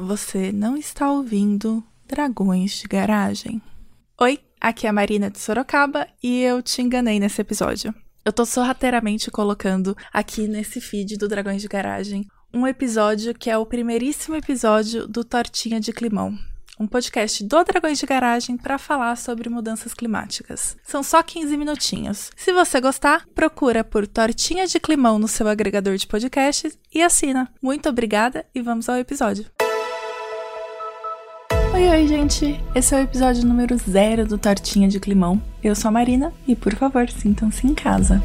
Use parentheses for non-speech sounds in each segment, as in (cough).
você não está ouvindo Dragões de Garagem. Oi, aqui é a Marina de Sorocaba e eu te enganei nesse episódio. Eu tô sorrateiramente colocando aqui nesse feed do Dragões de Garagem um episódio que é o primeiríssimo episódio do Tortinha de Climão, um podcast do Dragões de Garagem para falar sobre mudanças climáticas. São só 15 minutinhos. Se você gostar, procura por Tortinha de Climão no seu agregador de podcasts e assina. Muito obrigada e vamos ao episódio. Oi, oi, gente! Esse é o episódio número zero do Tortinha de Climão. Eu sou a Marina e, por favor, sintam-se em casa.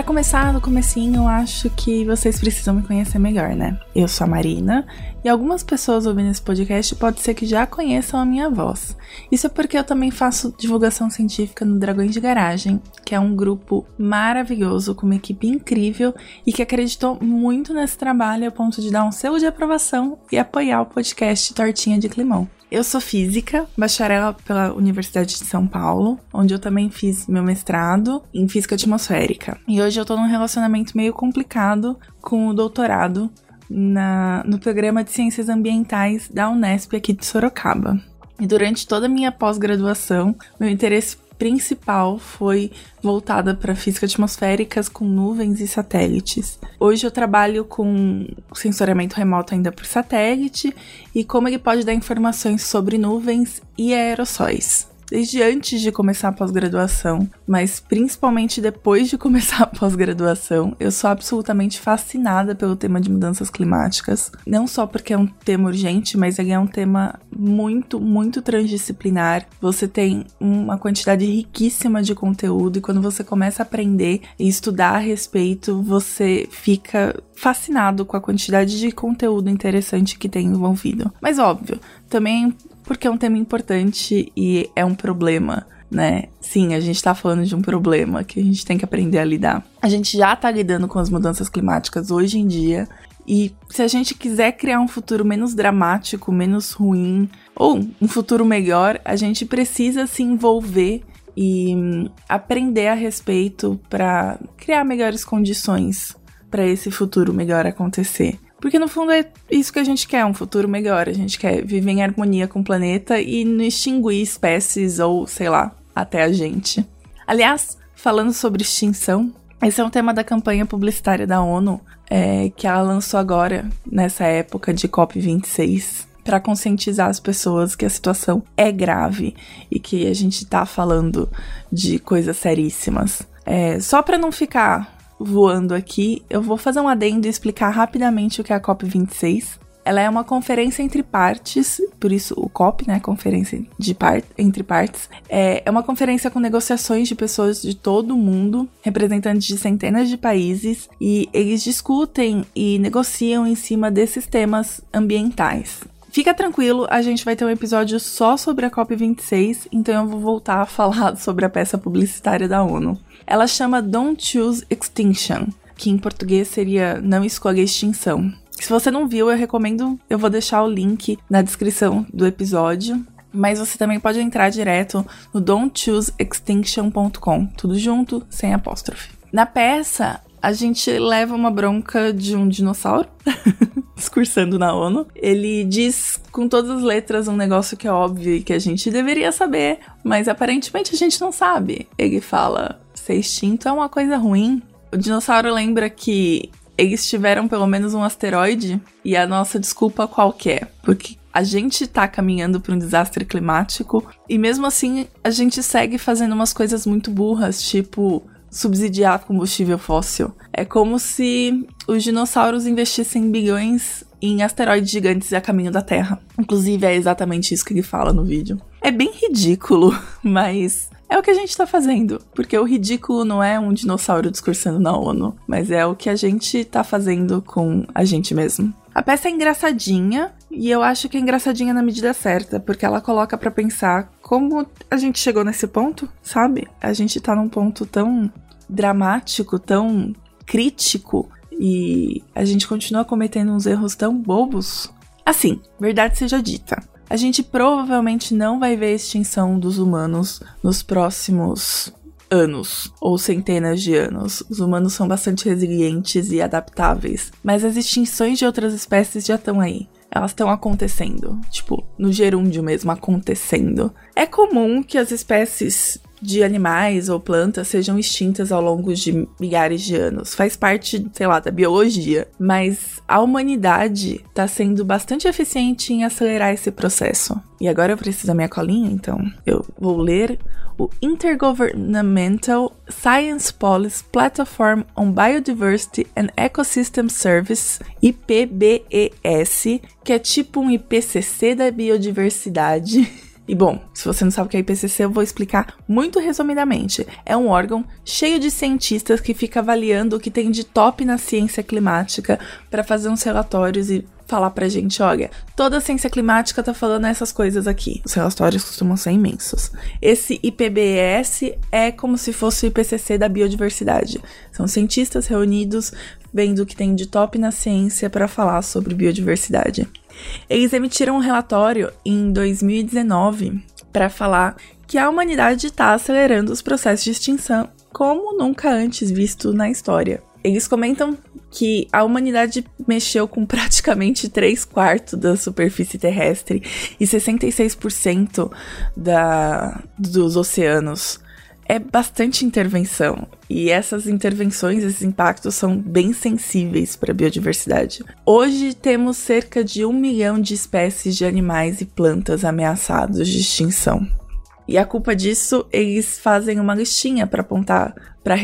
Para começar, no comecinho, eu acho que vocês precisam me conhecer melhor, né? Eu sou a Marina e algumas pessoas ouvindo esse podcast pode ser que já conheçam a minha voz. Isso é porque eu também faço divulgação científica no Dragões de Garagem, que é um grupo maravilhoso com uma equipe incrível e que acreditou muito nesse trabalho a ponto de dar um selo de aprovação e apoiar o podcast Tortinha de Climão. Eu sou física, bacharel pela Universidade de São Paulo, onde eu também fiz meu mestrado em física atmosférica. E hoje eu tô num relacionamento meio complicado com o doutorado na, no programa de Ciências Ambientais da Unesp aqui de Sorocaba. E durante toda a minha pós-graduação, meu interesse principal foi voltada para física atmosféricas com nuvens e satélites. Hoje eu trabalho com sensoriamento remoto ainda por satélite e como ele pode dar informações sobre nuvens e aerossóis desde antes de começar a pós-graduação, mas principalmente depois de (laughs) começar a pós-graduação, eu sou absolutamente fascinada pelo tema de mudanças climáticas. Não só porque é um tema urgente, mas é um tema muito, muito transdisciplinar. Você tem uma quantidade riquíssima de conteúdo e quando você começa a aprender e estudar a respeito, você fica fascinado com a quantidade de conteúdo interessante que tem envolvido. Mas óbvio, também porque é um tema importante e é um problema, né? Sim, a gente tá falando de um problema que a gente tem que aprender a lidar. A gente já tá lidando com as mudanças climáticas hoje em dia. E se a gente quiser criar um futuro menos dramático, menos ruim, ou um futuro melhor, a gente precisa se envolver e hum, aprender a respeito para criar melhores condições para esse futuro melhor acontecer. Porque no fundo é isso que a gente quer, um futuro melhor. A gente quer viver em harmonia com o planeta e não extinguir espécies ou, sei lá, até a gente. Aliás, falando sobre extinção, esse é um tema da campanha publicitária da ONU, é, que ela lançou agora, nessa época de COP26, para conscientizar as pessoas que a situação é grave e que a gente tá falando de coisas seríssimas. É, só para não ficar voando aqui, eu vou fazer um adendo e explicar rapidamente o que é a COP26. Ela é uma conferência entre partes, por isso o COP, né, conferência de par entre partes, é, é uma conferência com negociações de pessoas de todo o mundo, representantes de centenas de países, e eles discutem e negociam em cima desses temas ambientais. Fica tranquilo, a gente vai ter um episódio só sobre a COP26, então eu vou voltar a falar (laughs) sobre a peça publicitária da ONU. Ela chama Don't Choose Extinction, que em português seria Não Escolha Extinção. Se você não viu, eu recomendo, eu vou deixar o link na descrição do episódio. Mas você também pode entrar direto no don'tchooseextinction.com, tudo junto, sem apóstrofe. Na peça, a gente leva uma bronca de um dinossauro (laughs) discursando na ONU. Ele diz com todas as letras um negócio que é óbvio e que a gente deveria saber, mas aparentemente a gente não sabe. Ele fala: ser extinto é uma coisa ruim. O dinossauro lembra que eles tiveram pelo menos um asteroide e a nossa desculpa qualquer, é? porque a gente tá caminhando para um desastre climático e mesmo assim a gente segue fazendo umas coisas muito burras, tipo subsidiar combustível fóssil. É como se os dinossauros investissem bilhões em asteroides gigantes a caminho da Terra. Inclusive, é exatamente isso que ele fala no vídeo. É bem ridículo, (laughs) mas é o que a gente tá fazendo. Porque o ridículo não é um dinossauro discursando na ONU, mas é o que a gente tá fazendo com a gente mesmo. A peça é engraçadinha, e eu acho que é engraçadinha na medida certa, porque ela coloca para pensar como a gente chegou nesse ponto, sabe? A gente tá num ponto tão dramático, tão crítico, e a gente continua cometendo uns erros tão bobos. Assim, verdade seja dita, a gente provavelmente não vai ver a extinção dos humanos nos próximos anos ou centenas de anos. Os humanos são bastante resilientes e adaptáveis, mas as extinções de outras espécies já estão aí elas estão acontecendo, tipo, no gerúndio mesmo, acontecendo. É comum que as espécies de animais ou plantas sejam extintas ao longo de milhares de anos. Faz parte, sei lá, da biologia. Mas a humanidade está sendo bastante eficiente em acelerar esse processo. E agora eu preciso da minha colinha, então eu vou ler o Intergovernmental Science Policy Platform on Biodiversity and Ecosystem Service, IPBES, que é tipo um IPCC da biodiversidade. (laughs) E bom, se você não sabe o que é IPCC, eu vou explicar muito resumidamente. É um órgão cheio de cientistas que fica avaliando o que tem de top na ciência climática para fazer uns relatórios e falar pra gente, olha, toda a ciência climática tá falando essas coisas aqui. Os relatórios costumam ser imensos. Esse IPBES é como se fosse o IPCC da biodiversidade. São cientistas reunidos vendo o que tem de top na ciência para falar sobre biodiversidade. Eles emitiram um relatório em 2019 para falar que a humanidade está acelerando os processos de extinção como nunca antes visto na história. Eles comentam que a humanidade mexeu com praticamente 3 quartos da superfície terrestre e 66% da, dos oceanos é bastante intervenção. E essas intervenções, esses impactos são bem sensíveis para a biodiversidade. Hoje temos cerca de um milhão de espécies de animais e plantas ameaçados de extinção. E a culpa disso, eles fazem uma listinha para apontar, para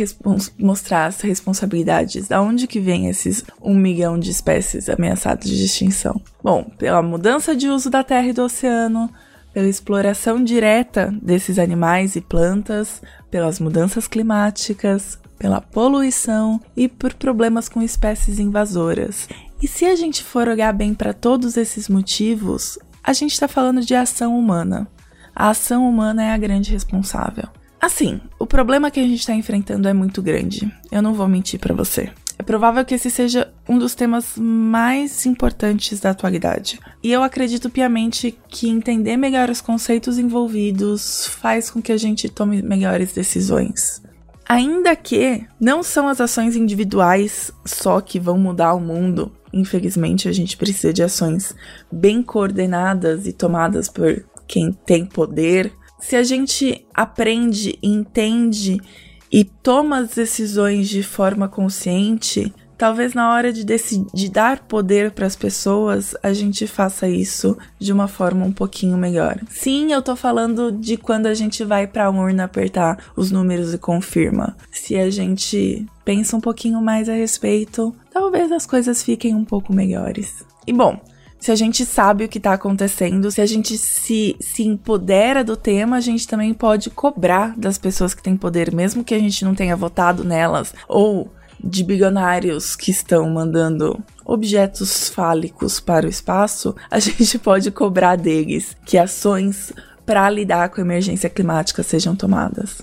mostrar as responsabilidades. Da onde que vem esses um milhão de espécies ameaçadas de extinção? Bom, pela mudança de uso da terra e do oceano, pela exploração direta desses animais e plantas, pelas mudanças climáticas, pela poluição e por problemas com espécies invasoras. E se a gente for olhar bem para todos esses motivos, a gente está falando de ação humana. A ação humana é a grande responsável. Assim, o problema que a gente está enfrentando é muito grande. Eu não vou mentir para você. É provável que esse seja um dos temas mais importantes da atualidade. E eu acredito piamente que entender melhor os conceitos envolvidos faz com que a gente tome melhores decisões. Ainda que não são as ações individuais só que vão mudar o mundo, infelizmente a gente precisa de ações bem coordenadas e tomadas por quem tem poder. Se a gente aprende, entende e toma as decisões de forma consciente, talvez na hora de, de dar poder para as pessoas, a gente faça isso de uma forma um pouquinho melhor. Sim, eu tô falando de quando a gente vai para a urna apertar os números e confirma. Se a gente pensa um pouquinho mais a respeito, talvez as coisas fiquem um pouco melhores. E bom, se a gente sabe o que está acontecendo, se a gente se, se empodera do tema, a gente também pode cobrar das pessoas que têm poder, mesmo que a gente não tenha votado nelas, ou de bilionários que estão mandando objetos fálicos para o espaço, a (laughs) gente pode cobrar deles que ações para lidar com a emergência climática sejam tomadas.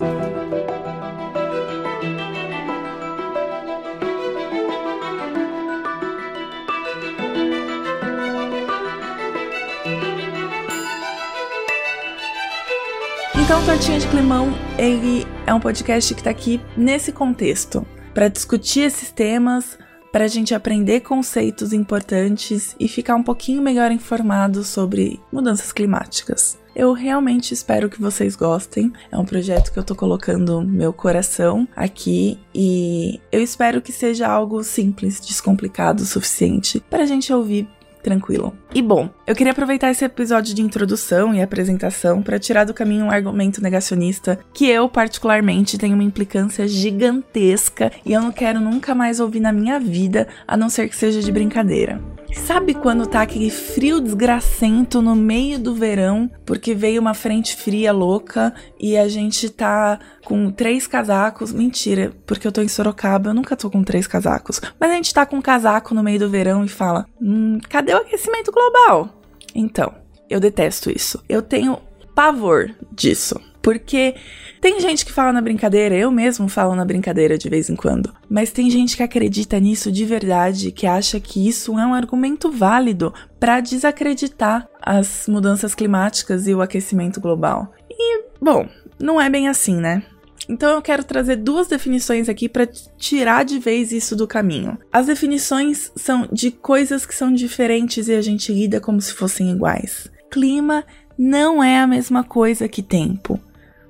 Então, Tortinha de Climão, ele é um podcast que está aqui nesse contexto, para discutir esses temas, para a gente aprender conceitos importantes e ficar um pouquinho melhor informado sobre mudanças climáticas. Eu realmente espero que vocês gostem. É um projeto que eu tô colocando meu coração aqui e eu espero que seja algo simples, descomplicado o suficiente para a gente ouvir tranquilo. E bom, eu queria aproveitar esse episódio de introdução e apresentação para tirar do caminho um argumento negacionista que eu, particularmente, tenho uma implicância gigantesca e eu não quero nunca mais ouvir na minha vida, a não ser que seja de brincadeira. Sabe quando tá aquele frio desgracento no meio do verão, porque veio uma frente fria louca e a gente tá com três casacos? Mentira, porque eu tô em Sorocaba, eu nunca tô com três casacos. Mas a gente tá com um casaco no meio do verão e fala: hum, cadê o aquecimento global? Então, eu detesto isso. Eu tenho pavor disso. Porque tem gente que fala na brincadeira, eu mesmo falo na brincadeira de vez em quando, mas tem gente que acredita nisso de verdade, que acha que isso é um argumento válido para desacreditar as mudanças climáticas e o aquecimento global. E, bom, não é bem assim, né? Então eu quero trazer duas definições aqui para tirar de vez isso do caminho. As definições são de coisas que são diferentes e a gente lida como se fossem iguais. Clima não é a mesma coisa que tempo.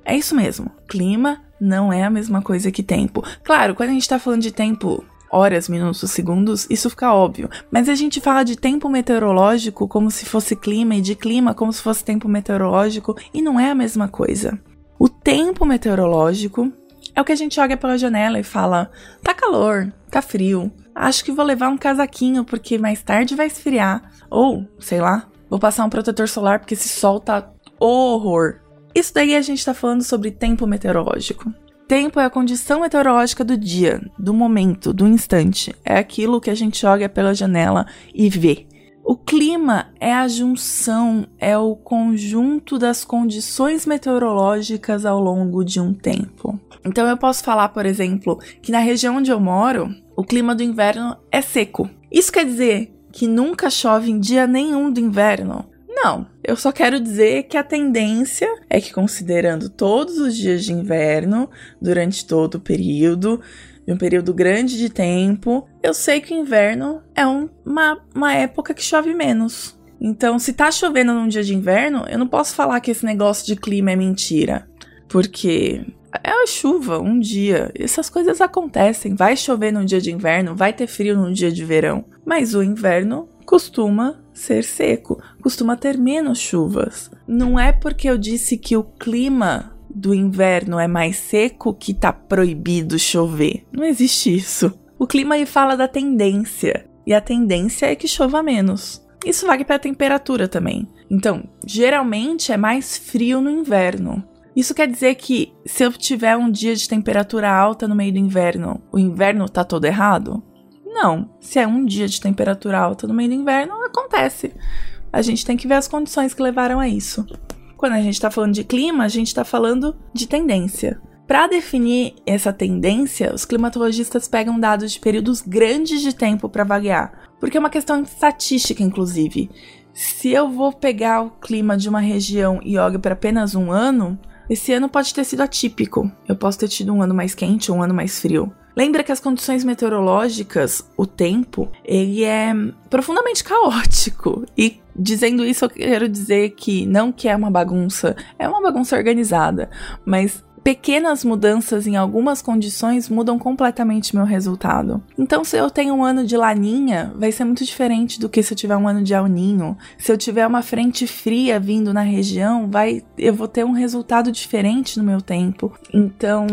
É isso mesmo. Clima não é a mesma coisa que tempo. Claro, quando a gente tá falando de tempo horas, minutos, segundos, isso fica óbvio. Mas a gente fala de tempo meteorológico como se fosse clima e de clima como se fosse tempo meteorológico e não é a mesma coisa. O tempo meteorológico é o que a gente olha pela janela e fala: tá calor, tá frio, acho que vou levar um casaquinho porque mais tarde vai esfriar. Ou, sei lá, vou passar um protetor solar porque esse sol tá horror. Isso daí a gente tá falando sobre tempo meteorológico. Tempo é a condição meteorológica do dia, do momento, do instante. É aquilo que a gente olha pela janela e vê. O clima é a junção, é o conjunto das condições meteorológicas ao longo de um tempo. Então eu posso falar, por exemplo, que na região onde eu moro, o clima do inverno é seco. Isso quer dizer que nunca chove em dia nenhum do inverno? Não, eu só quero dizer que a tendência é que, considerando todos os dias de inverno, durante todo o período, de um período grande de tempo, eu sei que o inverno é um, uma, uma época que chove menos. Então, se tá chovendo num dia de inverno, eu não posso falar que esse negócio de clima é mentira. Porque é a chuva, um dia. Essas coisas acontecem. Vai chover num dia de inverno, vai ter frio num dia de verão. Mas o inverno costuma ser seco, costuma ter menos chuvas. Não é porque eu disse que o clima do inverno é mais seco que tá proibido chover. Não existe isso. O clima aí fala da tendência, e a tendência é que chova menos. Isso vale para a temperatura também. Então, geralmente é mais frio no inverno. Isso quer dizer que se eu tiver um dia de temperatura alta no meio do inverno, o inverno tá todo errado? Não. Se é um dia de temperatura alta no meio do inverno, acontece. A gente tem que ver as condições que levaram a isso. Quando a gente está falando de clima, a gente está falando de tendência. Para definir essa tendência, os climatologistas pegam dados de períodos grandes de tempo para avaliar, porque é uma questão estatística, inclusive. Se eu vou pegar o clima de uma região e olho para apenas um ano, esse ano pode ter sido atípico. Eu posso ter tido um ano mais quente um ano mais frio. Lembra que as condições meteorológicas, o tempo, ele é profundamente caótico. E dizendo isso, eu quero dizer que não que é uma bagunça, é uma bagunça organizada, mas pequenas mudanças em algumas condições mudam completamente meu resultado. Então, se eu tenho um ano de laninha, vai ser muito diferente do que se eu tiver um ano de alninho. Se eu tiver uma frente fria vindo na região, vai eu vou ter um resultado diferente no meu tempo. Então,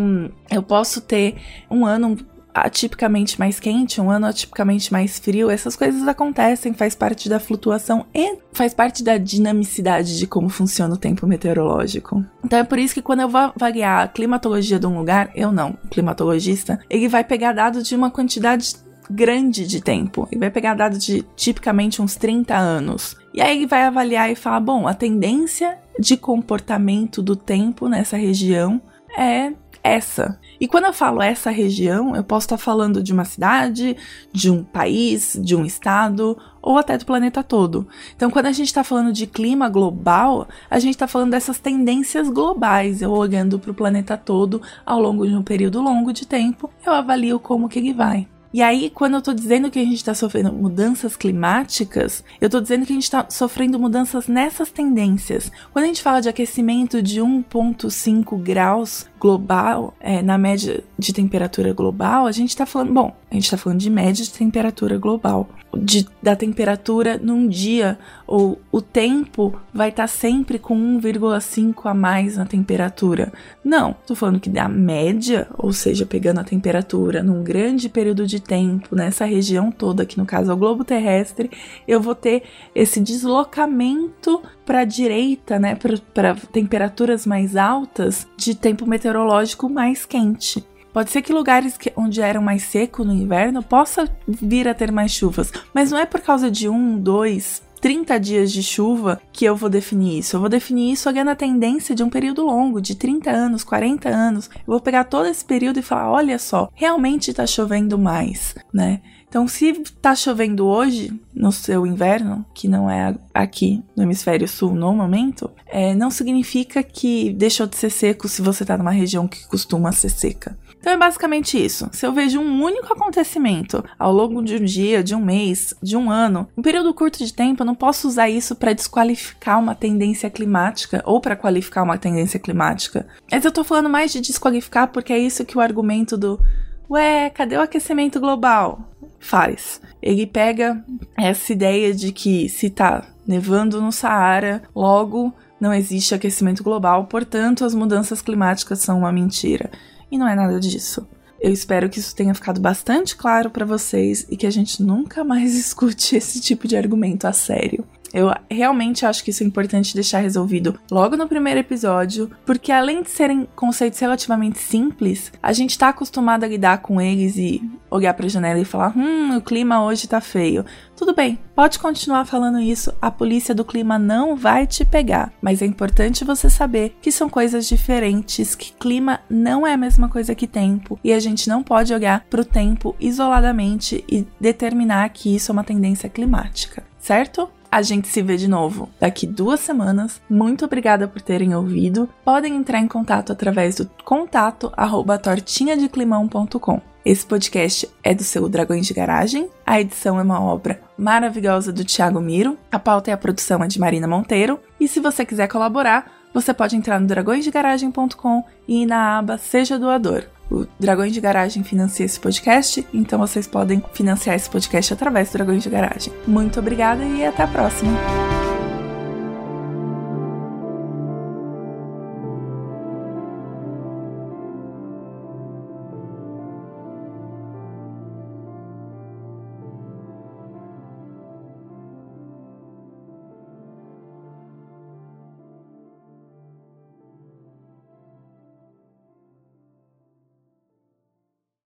eu posso ter um ano atipicamente mais quente, um ano atipicamente mais frio, essas coisas acontecem, faz parte da flutuação e faz parte da dinamicidade de como funciona o tempo meteorológico. Então é por isso que quando eu vou avaliar a climatologia de um lugar, eu não, climatologista, ele vai pegar dados de uma quantidade grande de tempo. Ele vai pegar dados de tipicamente uns 30 anos. E aí ele vai avaliar e falar: bom, a tendência de comportamento do tempo nessa região é essa. E quando eu falo essa região, eu posso estar falando de uma cidade, de um país, de um estado ou até do planeta todo. Então, quando a gente está falando de clima global, a gente está falando dessas tendências globais. Eu olhando para o planeta todo ao longo de um período longo de tempo, eu avalio como que ele vai. E aí, quando eu tô dizendo que a gente está sofrendo mudanças climáticas, eu tô dizendo que a gente está sofrendo mudanças nessas tendências. Quando a gente fala de aquecimento de 1,5 graus global, é, na média de temperatura global, a gente está falando, bom, a gente está falando de média de temperatura global, de, da temperatura num dia, ou o tempo vai estar tá sempre com 1,5 a mais na temperatura. Não, estou falando que da média, ou seja, pegando a temperatura num grande período de tempo, nessa região toda, que no caso é o globo terrestre, eu vou ter esse deslocamento para a direita, né, para temperaturas mais altas, de tempo meteorológico mais quente. Pode ser que lugares que, onde eram mais seco no inverno possa vir a ter mais chuvas, mas não é por causa de um, dois, 30 dias de chuva que eu vou definir isso. Eu vou definir isso olhando a tendência de um período longo, de 30 anos, 40 anos. Eu vou pegar todo esse período e falar: olha só, realmente está chovendo mais, né? Então, se tá chovendo hoje, no seu inverno, que não é aqui no hemisfério sul no momento, é, não significa que deixou de ser seco se você tá numa região que costuma ser seca. Então é basicamente isso. Se eu vejo um único acontecimento ao longo de um dia, de um mês, de um ano, um período curto de tempo, eu não posso usar isso para desqualificar uma tendência climática ou para qualificar uma tendência climática. Mas eu tô falando mais de desqualificar porque é isso que o argumento do Ué, cadê o aquecimento global? Faz. Ele pega essa ideia de que se tá nevando no Saara, logo não existe aquecimento global, portanto as mudanças climáticas são uma mentira. E não é nada disso. Eu espero que isso tenha ficado bastante claro para vocês e que a gente nunca mais (laughs) escute esse tipo de argumento a sério. Eu realmente acho que isso é importante deixar resolvido logo no primeiro episódio, porque além de serem conceitos relativamente simples, a gente tá acostumado a lidar com eles e olhar pra janela e falar: hum, o clima hoje tá feio. Tudo bem, pode continuar falando isso, a polícia do clima não vai te pegar, mas é importante você saber que são coisas diferentes, que clima não é a mesma coisa que tempo, e a gente não pode olhar pro tempo isoladamente e determinar que isso é uma tendência climática, certo? A gente se vê de novo daqui duas semanas. Muito obrigada por terem ouvido. Podem entrar em contato através do contato arroba tortinhadeclimão.com. Esse podcast é do seu Dragões de Garagem. A edição é uma obra maravilhosa do Thiago Miro. A pauta e a produção é de Marina Monteiro. E se você quiser colaborar, você pode entrar no dragõesdegaragem.com e ir na aba Seja Doador. O Dragões de Garagem financia esse podcast, então vocês podem financiar esse podcast através do Dragões de Garagem. Muito obrigada e até a próxima!